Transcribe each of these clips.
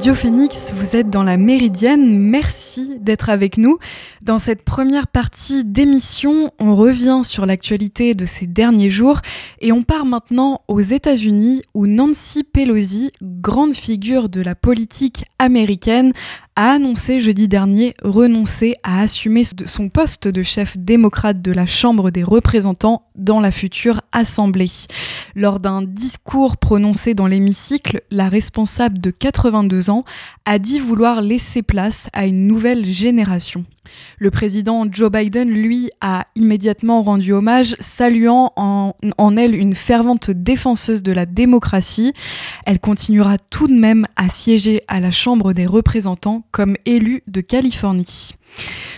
Radio Phoenix, vous êtes dans la Méridienne. Merci d'être avec nous. Dans cette première partie d'émission, on revient sur l'actualité de ces derniers jours et on part maintenant aux États-Unis où Nancy Pelosi, grande figure de la politique américaine, a annoncé jeudi dernier renoncer à assumer son poste de chef démocrate de la Chambre des représentants dans la future Assemblée. Lors d'un discours prononcé dans l'hémicycle, la responsable de 82 ans a dit vouloir laisser place à une nouvelle génération. Le président Joe Biden, lui, a immédiatement rendu hommage, saluant en, elle une fervente défenseuse de la démocratie. Elle continuera tout de même à siéger à la Chambre des représentants comme élue de Californie.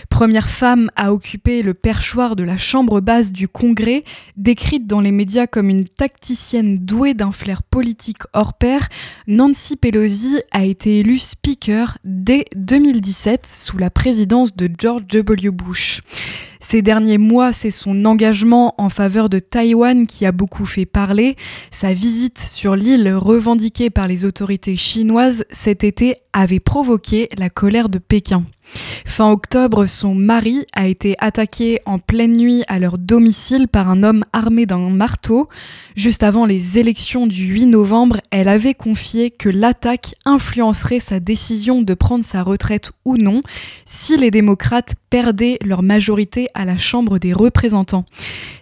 Première femme à occuper le perchoir de la chambre basse du Congrès, décrite dans les médias comme une tacticienne douée d'un flair politique hors pair, Nancy Pelosi a été élue Speaker dès 2017 sous la présidence de George W. Bush. Ces derniers mois, c'est son engagement en faveur de Taïwan qui a beaucoup fait parler. Sa visite sur l'île revendiquée par les autorités chinoises cet été avait provoqué la colère de Pékin. Fin octobre, son mari a été attaqué en pleine nuit à leur domicile par un homme armé d'un marteau. Juste avant les élections du 8 novembre, elle avait confié que l'attaque influencerait sa décision de prendre sa retraite ou non si les démocrates perdaient leur majorité à la Chambre des représentants.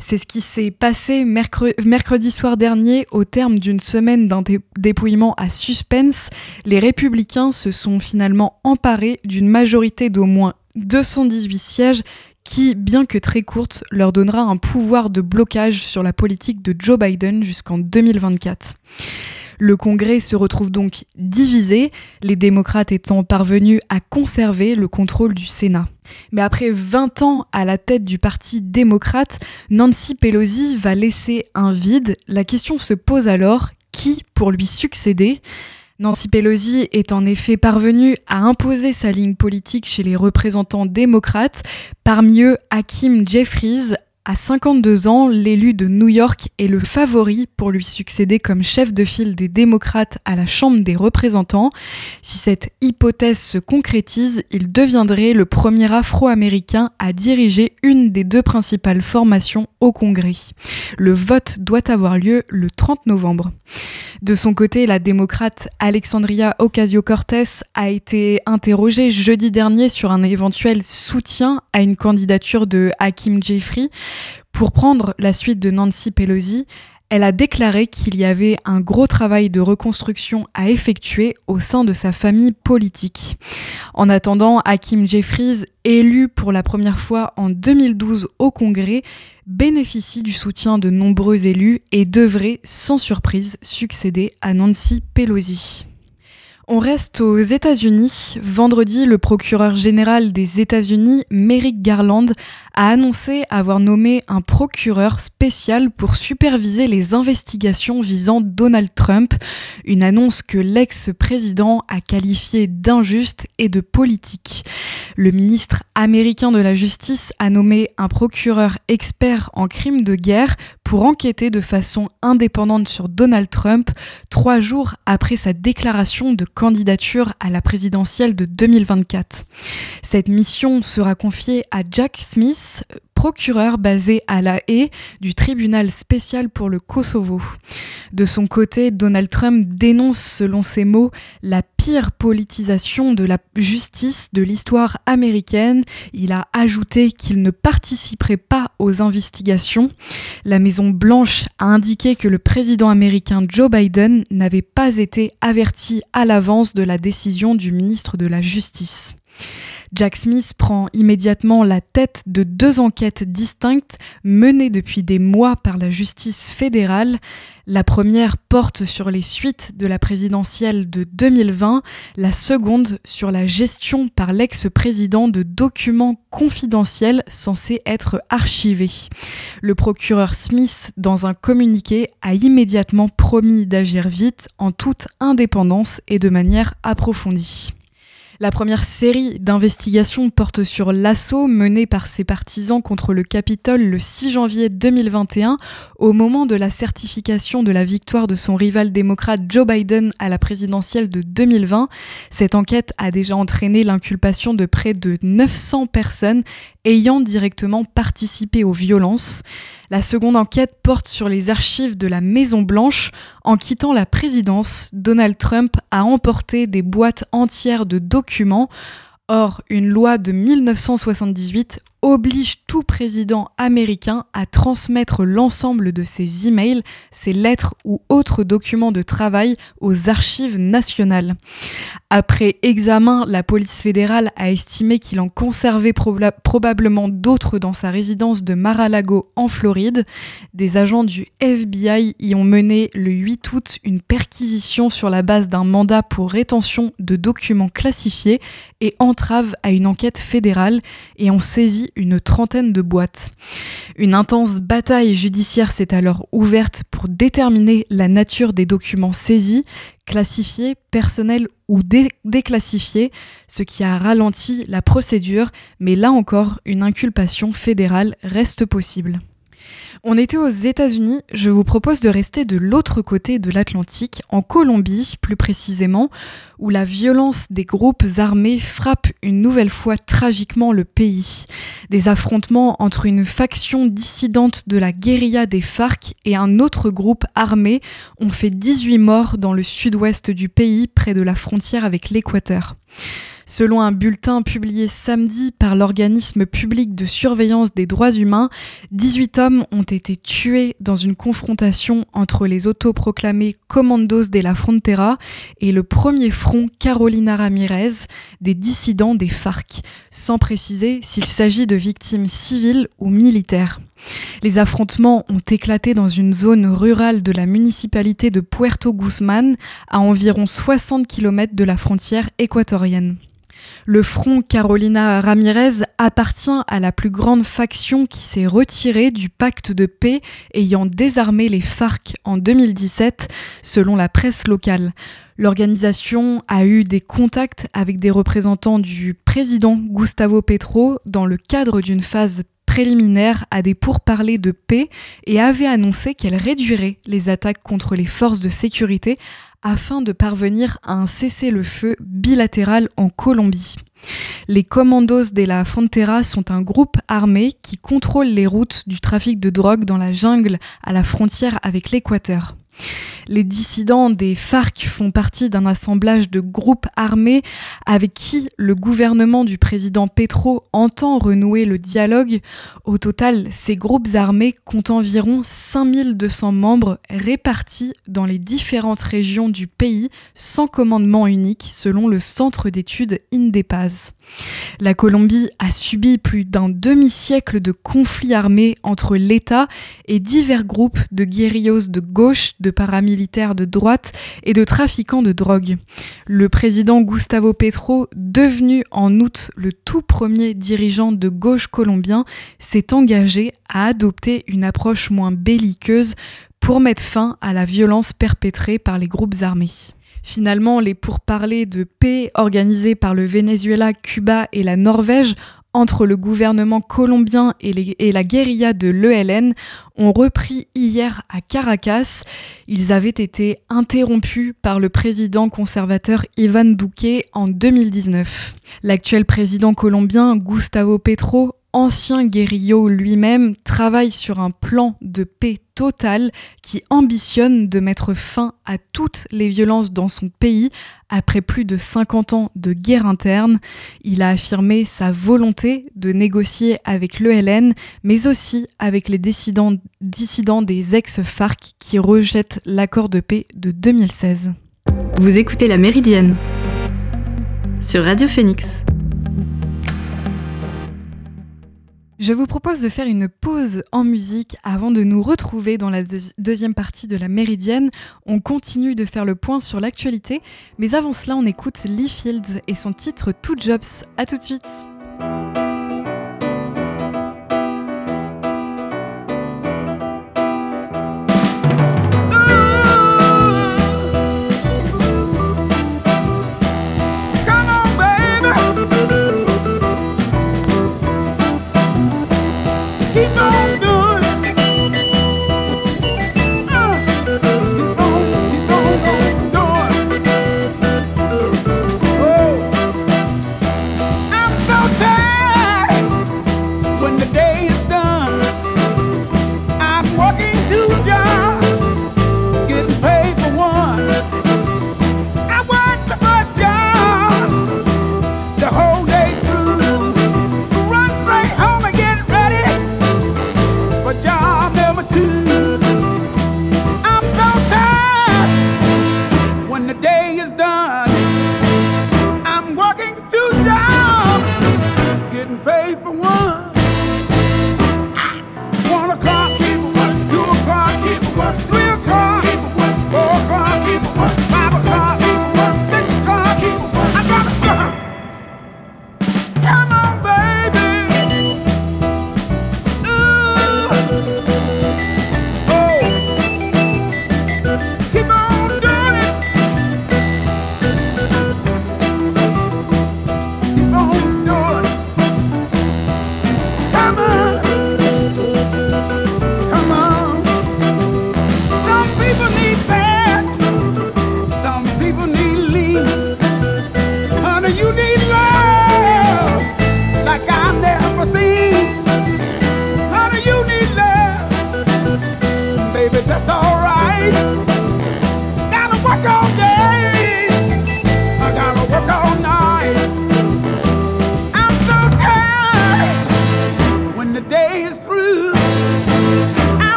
C'est ce qui s'est passé mercredi soir dernier au terme d'une semaine d'un dépouillement à suspense. Les républicains se sont finalement emparés d'une majorité d'au moins 218 sièges qui, bien que très courte, leur donnera un pouvoir de blocage sur la politique de Joe Biden jusqu'en 2024. Le Congrès se retrouve donc divisé, les démocrates étant parvenus à conserver le contrôle du Sénat. Mais après 20 ans à la tête du Parti démocrate, Nancy Pelosi va laisser un vide. La question se pose alors, qui pour lui succéder? Nancy Pelosi est en effet parvenue à imposer sa ligne politique chez les représentants démocrates, parmi eux Hakim Jeffries, à 52 ans, l'élu de New York est le favori pour lui succéder comme chef de file des démocrates à la Chambre des représentants. Si cette hypothèse se concrétise, il deviendrait le premier afro-américain à diriger une des deux principales formations au Congrès. Le vote doit avoir lieu le 30 novembre. De son côté, la démocrate Alexandria Ocasio-Cortez a été interrogée jeudi dernier sur un éventuel soutien à une candidature de Hakim Jeffrey pour prendre la suite de Nancy Pelosi. Elle a déclaré qu'il y avait un gros travail de reconstruction à effectuer au sein de sa famille politique. En attendant, Hakim Jeffries, élu pour la première fois en 2012 au Congrès, bénéficie du soutien de nombreux élus et devrait, sans surprise, succéder à Nancy Pelosi. On reste aux États-Unis. Vendredi, le procureur général des États-Unis, Merrick Garland, a annoncé avoir nommé un procureur spécial pour superviser les investigations visant Donald Trump, une annonce que l'ex-président a qualifiée d'injuste et de politique. Le ministre américain de la Justice a nommé un procureur expert en crimes de guerre pour enquêter de façon indépendante sur Donald Trump trois jours après sa déclaration de candidature à la présidentielle de 2024. Cette mission sera confiée à Jack Smith, procureur basé à La Haye du tribunal spécial pour le Kosovo. De son côté, Donald Trump dénonce, selon ses mots, la pire politisation de la justice de l'histoire américaine. Il a ajouté qu'il ne participerait pas aux investigations. La Maison Blanche a indiqué que le président américain Joe Biden n'avait pas été averti à l'avance de la décision du ministre de la Justice. Jack Smith prend immédiatement la tête de deux enquêtes distinctes menées depuis des mois par la justice fédérale. La première porte sur les suites de la présidentielle de 2020, la seconde sur la gestion par l'ex-président de documents confidentiels censés être archivés. Le procureur Smith, dans un communiqué, a immédiatement promis d'agir vite en toute indépendance et de manière approfondie. La première série d'investigations porte sur l'assaut mené par ses partisans contre le Capitole le 6 janvier 2021, au moment de la certification de la victoire de son rival démocrate Joe Biden à la présidentielle de 2020. Cette enquête a déjà entraîné l'inculpation de près de 900 personnes ayant directement participé aux violences. La seconde enquête porte sur les archives de la Maison Blanche. En quittant la présidence, Donald Trump a emporté des boîtes entières de documents. Or, une loi de 1978 oblige tout président américain à transmettre l'ensemble de ses emails, ses lettres ou autres documents de travail aux archives nationales. Après examen, la police fédérale a estimé qu'il en conservait probablement d'autres dans sa résidence de Mar-a-Lago en Floride. Des agents du FBI y ont mené le 8 août une perquisition sur la base d'un mandat pour rétention de documents classifiés et entrave à une enquête fédérale et ont saisi une trentaine de boîtes. Une intense bataille judiciaire s'est alors ouverte pour déterminer la nature des documents saisis, classifiés, personnels ou déclassifiés, ce qui a ralenti la procédure, mais là encore, une inculpation fédérale reste possible. On était aux États-Unis, je vous propose de rester de l'autre côté de l'Atlantique, en Colombie plus précisément, où la violence des groupes armés frappe une nouvelle fois tragiquement le pays. Des affrontements entre une faction dissidente de la guérilla des FARC et un autre groupe armé ont fait 18 morts dans le sud-ouest du pays, près de la frontière avec l'Équateur. Selon un bulletin publié samedi par l'organisme public de surveillance des droits humains, 18 hommes ont été tués dans une confrontation entre les autoproclamés Commandos de la Frontera et le premier front Carolina Ramirez, des dissidents des FARC, sans préciser s'il s'agit de victimes civiles ou militaires. Les affrontements ont éclaté dans une zone rurale de la municipalité de Puerto Guzman, à environ 60 km de la frontière équatorienne. Le front Carolina Ramirez appartient à la plus grande faction qui s'est retirée du pacte de paix ayant désarmé les FARC en 2017, selon la presse locale. L'organisation a eu des contacts avec des représentants du président Gustavo Petro dans le cadre d'une phase préliminaire à des pourparlers de paix et avait annoncé qu'elle réduirait les attaques contre les forces de sécurité afin de parvenir à un cessez-le-feu bilatéral en Colombie. Les Commandos de la Frontera sont un groupe armé qui contrôle les routes du trafic de drogue dans la jungle à la frontière avec l'Équateur. Les dissidents des FARC font partie d'un assemblage de groupes armés avec qui le gouvernement du président Petro entend renouer le dialogue. Au total, ces groupes armés comptent environ 5200 membres répartis dans les différentes régions du pays sans commandement unique selon le centre d'études INDEPAS. La Colombie a subi plus d'un demi-siècle de conflits armés entre l'État et divers groupes de guérillos de gauche, de paramilitaires de droite et de trafiquants de drogue. Le président Gustavo Petro, devenu en août le tout premier dirigeant de gauche colombien, s'est engagé à adopter une approche moins belliqueuse pour mettre fin à la violence perpétrée par les groupes armés. Finalement, les pourparlers de paix organisés par le Venezuela, Cuba et la Norvège entre le gouvernement colombien et, la guérilla de l'ELN ont repris hier à Caracas. Ils avaient été interrompus par le président conservateur Ivan Duque en 2019. L'actuel président colombien Gustavo Petro ancien guérillot lui-même, travaille sur un plan de paix totale qui ambitionne de mettre fin à toutes les violences dans son pays après plus de 50 ans de guerre interne. Il a affirmé sa volonté de négocier avec l'ELN, mais aussi avec les dissidents, dissidents des ex-FARC qui rejettent l'accord de paix de 2016. Vous écoutez La Méridienne sur Radio Phoenix. Je vous propose de faire une pause en musique avant de nous retrouver dans la deuxième partie de la Méridienne. On continue de faire le point sur l'actualité, mais avant cela, on écoute Lee Fields et son titre Two Jobs. A tout de suite.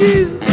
you.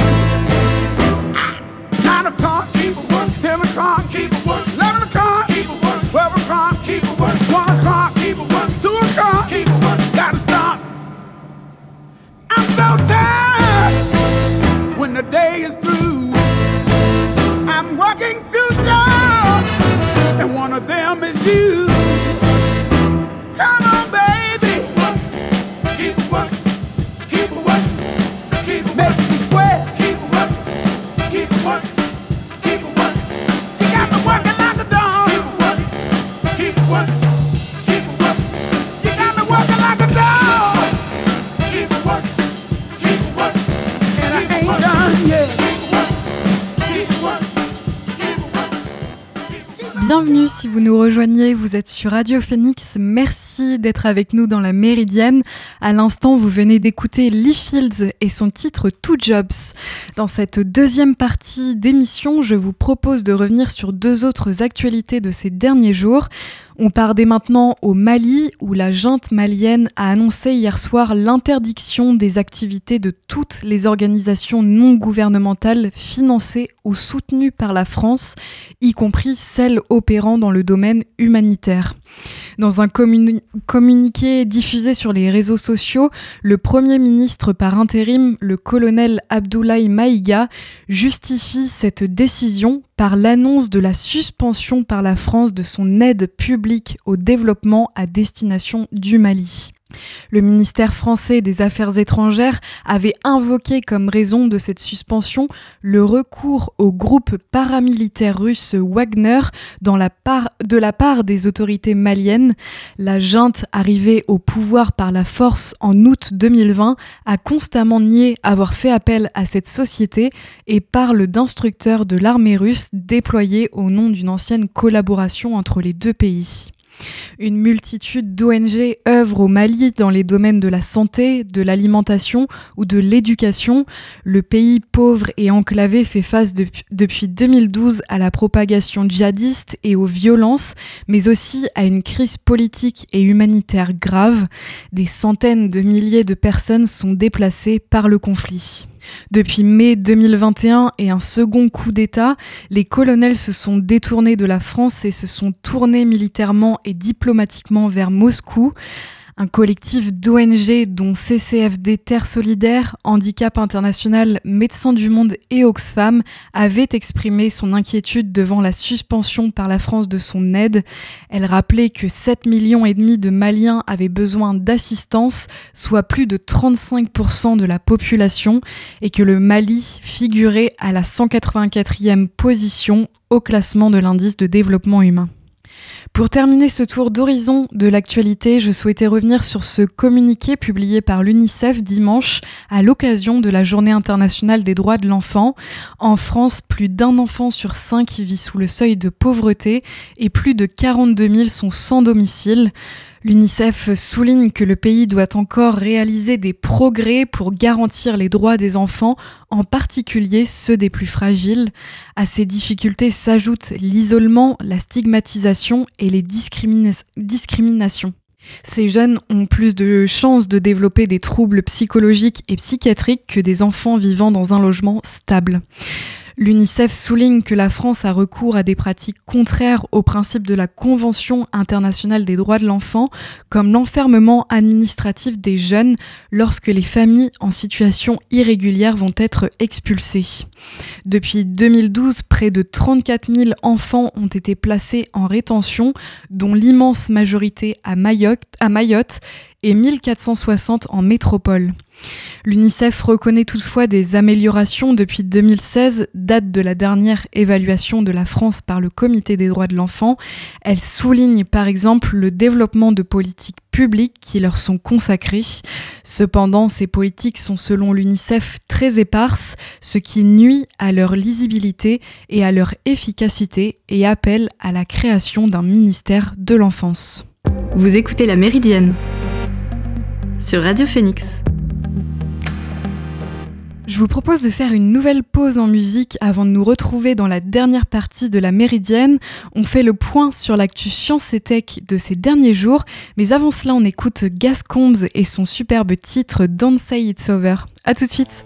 Bienvenue si vous nous rejoignez, vous êtes sur Radio Phoenix, merci d'être avec nous dans la Méridienne. À l'instant, vous venez d'écouter Lee Fields et son titre Two Jobs. Dans cette deuxième partie d'émission, je vous propose de revenir sur deux autres actualités de ces derniers jours. On part dès maintenant au Mali, où la junte malienne a annoncé hier soir l'interdiction des activités de toutes les organisations non gouvernementales financées ou soutenues par la France, y compris celles opérant dans le domaine humanitaire. Dans un communiqué diffusé sur les réseaux sociaux, le Premier ministre par intérim, le colonel Abdoulaye Maïga, justifie cette décision par l'annonce de la suspension par la France de son aide publique au développement à destination du Mali. Le ministère français des Affaires étrangères avait invoqué comme raison de cette suspension le recours au groupe paramilitaire russe Wagner de la part des autorités maliennes. La junte arrivée au pouvoir par la force en août 2020 a constamment nié avoir fait appel à cette société et parle d'instructeurs de l'armée russe déployés au nom d'une ancienne collaboration entre les deux pays. Une multitude d'ONG œuvrent au Mali dans les domaines de la santé, de l'alimentation ou de l'éducation. Le pays pauvre et enclavé fait face depuis 2012 à la propagation djihadiste et aux violences, mais aussi à une crise politique et humanitaire grave. Des centaines de milliers de personnes sont déplacées par le conflit. Depuis mai 2021 et un second coup d'État, les colonels se sont détournés de la France et se sont tournés militairement et diplomatiquement vers Moscou. Un collectif d'ONG dont CCFD Terre Solidaire, Handicap International, Médecins du Monde et Oxfam avait exprimé son inquiétude devant la suspension par la France de son aide. Elle rappelait que 7 millions et demi de Maliens avaient besoin d'assistance, soit plus de 35% de la population, et que le Mali figurait à la 184e position au classement de l'indice de développement humain. Pour terminer ce tour d'horizon de l'actualité, je souhaitais revenir sur ce communiqué publié par l'UNICEF dimanche à l'occasion de la Journée internationale des droits de l'enfant. En France, plus d'un enfant sur cinq vit sous le seuil de pauvreté et plus de 42 000 sont sans domicile. L'UNICEF souligne que le pays doit encore réaliser des progrès pour garantir les droits des enfants, en particulier ceux des plus fragiles. À ces difficultés s'ajoutent l'isolement, la stigmatisation et les discriminations. Ces jeunes ont plus de chances de développer des troubles psychologiques et psychiatriques que des enfants vivant dans un logement stable. L'UNICEF souligne que la France a recours à des pratiques contraires aux principes de la Convention internationale des droits de l'enfant, comme l'enfermement administratif des jeunes lorsque les familles en situation irrégulière vont être expulsées. Depuis 2012, près de 34 000 enfants ont été placés en rétention, dont l'immense majorité à Mayotte, à Mayotte et 1460 en métropole. L'UNICEF reconnaît toutefois des améliorations depuis 2016, date de la dernière évaluation de la France par le Comité des droits de l'enfant. Elle souligne par exemple le développement de politiques publiques qui leur sont consacrées. Cependant, ces politiques sont selon l'UNICEF très éparses, ce qui nuit à leur lisibilité et à leur efficacité et appelle à la création d'un ministère de l'enfance. Vous écoutez La Méridienne sur Radio Phoenix. Je vous propose de faire une nouvelle pause en musique avant de nous retrouver dans la dernière partie de la Méridienne. On fait le point sur l'actu science et tech de ces derniers jours, mais avant cela, on écoute Gascombs et son superbe titre Don't Say It's Over. A tout de suite.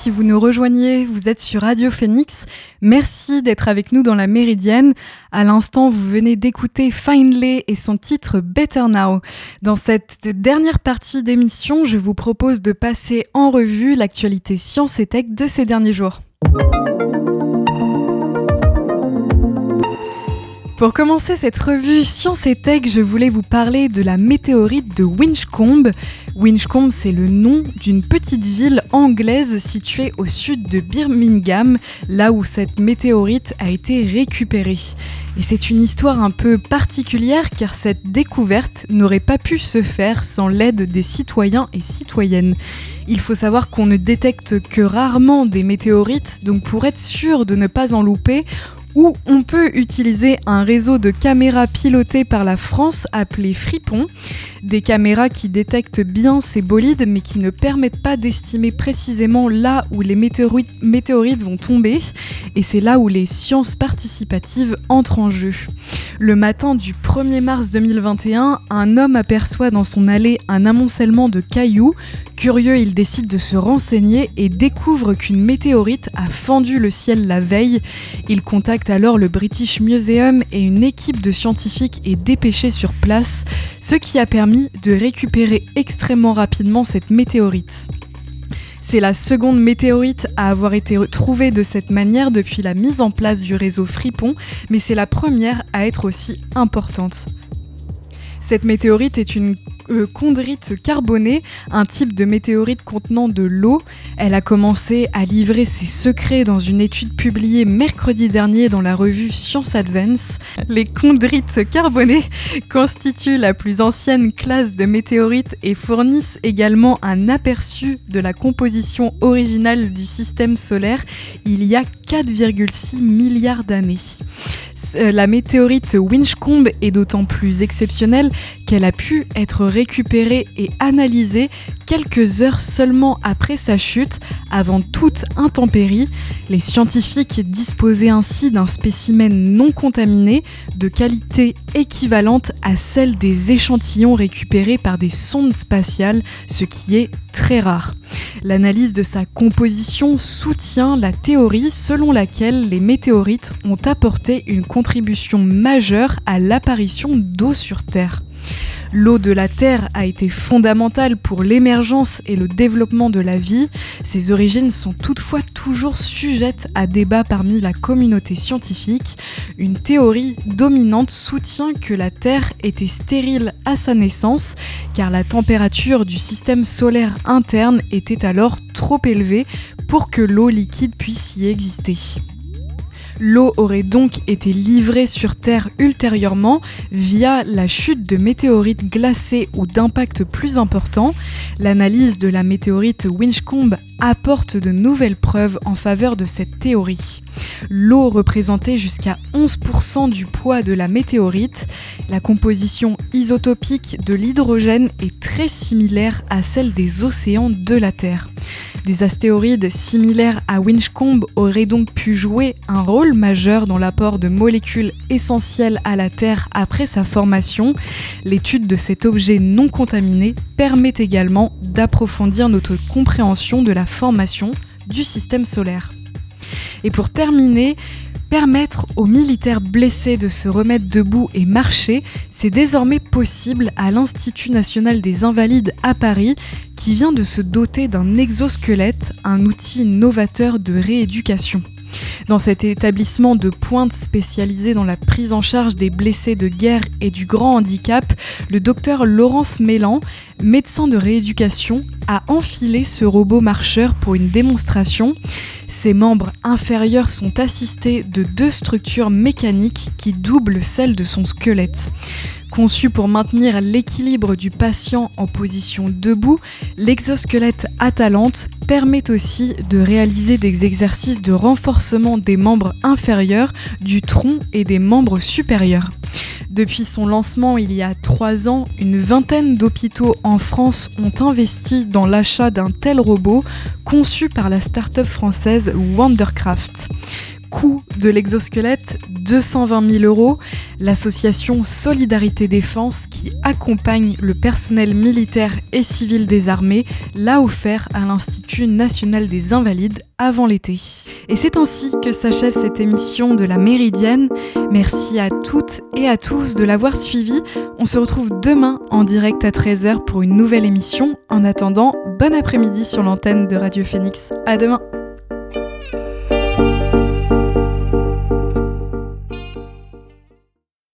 Si vous nous rejoignez, vous êtes sur Radio Phoenix. Merci d'être avec nous dans la Méridienne. À l'instant, vous venez d'écouter Finlay et son titre Better Now. Dans cette dernière partie d'émission, je vous propose de passer en revue l'actualité science et tech de ces derniers jours. Pour commencer cette revue Science et Tech, je voulais vous parler de la météorite de Winchcombe. Winchcombe, c'est le nom d'une petite ville anglaise située au sud de Birmingham, là où cette météorite a été récupérée. Et c'est une histoire un peu particulière car cette découverte n'aurait pas pu se faire sans l'aide des citoyens et citoyennes. Il faut savoir qu'on ne détecte que rarement des météorites, donc pour être sûr de ne pas en louper, où on peut utiliser un réseau de caméras pilotées par la France appelé Fripon, des caméras qui détectent bien ces bolides mais qui ne permettent pas d'estimer précisément là où les météorites, vont tomber et c'est là où les sciences participatives entrent en jeu. Le matin du 1er mars 2021, un homme aperçoit dans son allée un amoncellement de cailloux. Curieux, il décide de se renseigner et découvre qu'une météorite a fendu le ciel la veille. Il contacte alors le British Museum et une équipe de scientifiques est dépêchée sur place, ce qui a permis de récupérer extrêmement rapidement cette météorite. C'est la seconde météorite à avoir été trouvée de cette manière depuis la mise en place du réseau Fripon, mais c'est la première à être aussi importante. Cette météorite est une euh, chondrite carbonée, un type de météorite contenant de l'eau. Elle a commencé à livrer ses secrets dans une étude publiée mercredi dernier dans la revue Science Advance. Les chondrites carbonées constituent la plus ancienne classe de météorites et fournissent également un aperçu de la composition originale du système solaire il y a 4,6 milliards d'années. Euh, la météorite Winchcombe est d'autant plus exceptionnelle qu'elle a pu être récupérée et analysée quelques heures seulement après sa chute, avant toute intempérie. Les scientifiques disposaient ainsi d'un spécimen non contaminé de qualité équivalente à celle des échantillons récupérés par des sondes spatiales, ce qui est très rare. L'analyse de sa composition soutient la théorie selon laquelle les météorites ont apporté une contribution majeure à l'apparition d'eau sur Terre. L'eau de la Terre a été fondamentale pour l'émergence et le développement de la vie. Ses origines sont toutefois toujours sujettes à débat parmi la communauté scientifique. Une théorie dominante soutient que la Terre était stérile à sa naissance car la température du système solaire interne était alors trop élevée pour que l'eau liquide puisse y exister. L'eau aurait donc été livrée sur Terre ultérieurement via la chute de météorites glacées ou d'impacts plus importants. L'analyse de la météorite Winchcombe apporte de nouvelles preuves en faveur de cette théorie. L'eau représentait jusqu'à 11% du poids de la météorite. La composition isotopique de l'hydrogène est très similaire à celle des océans de la Terre. Des astéroïdes similaires à Winchcombe auraient donc pu jouer un rôle majeur dans l'apport de molécules essentielles à la Terre après sa formation. L'étude de cet objet non contaminé permet également d'approfondir notre compréhension de la formation du système solaire. Et pour terminer, Permettre aux militaires blessés de se remettre debout et marcher, c'est désormais possible à l'Institut national des invalides à Paris, qui vient de se doter d'un exosquelette, un outil novateur de rééducation. Dans cet établissement de pointe spécialisé dans la prise en charge des blessés de guerre et du grand handicap, le docteur Laurence Mélan, médecin de rééducation, a enfilé ce robot marcheur pour une démonstration. Ses membres inférieurs sont assistés de deux structures mécaniques qui doublent celles de son squelette. Conçu pour maintenir l'équilibre du patient en position debout, l'exosquelette Atalante permet aussi de réaliser des exercices de renforcement des membres inférieurs, du tronc et des membres supérieurs. Depuis son lancement il y a trois ans, une vingtaine d'hôpitaux en France ont investi dans l'achat d'un tel robot conçu par la start-up française Wondercraft. Coût de l'exosquelette 220 000 euros. L'association Solidarité Défense, qui accompagne le personnel militaire et civil des armées, l'a offert à l'Institut national des invalides avant l'été. Et c'est ainsi que s'achève cette émission de la Méridienne. Merci à toutes et à tous de l'avoir suivi. On se retrouve demain en direct à 13h pour une nouvelle émission. En attendant, bon après-midi sur l'antenne de Radio Phoenix. À demain.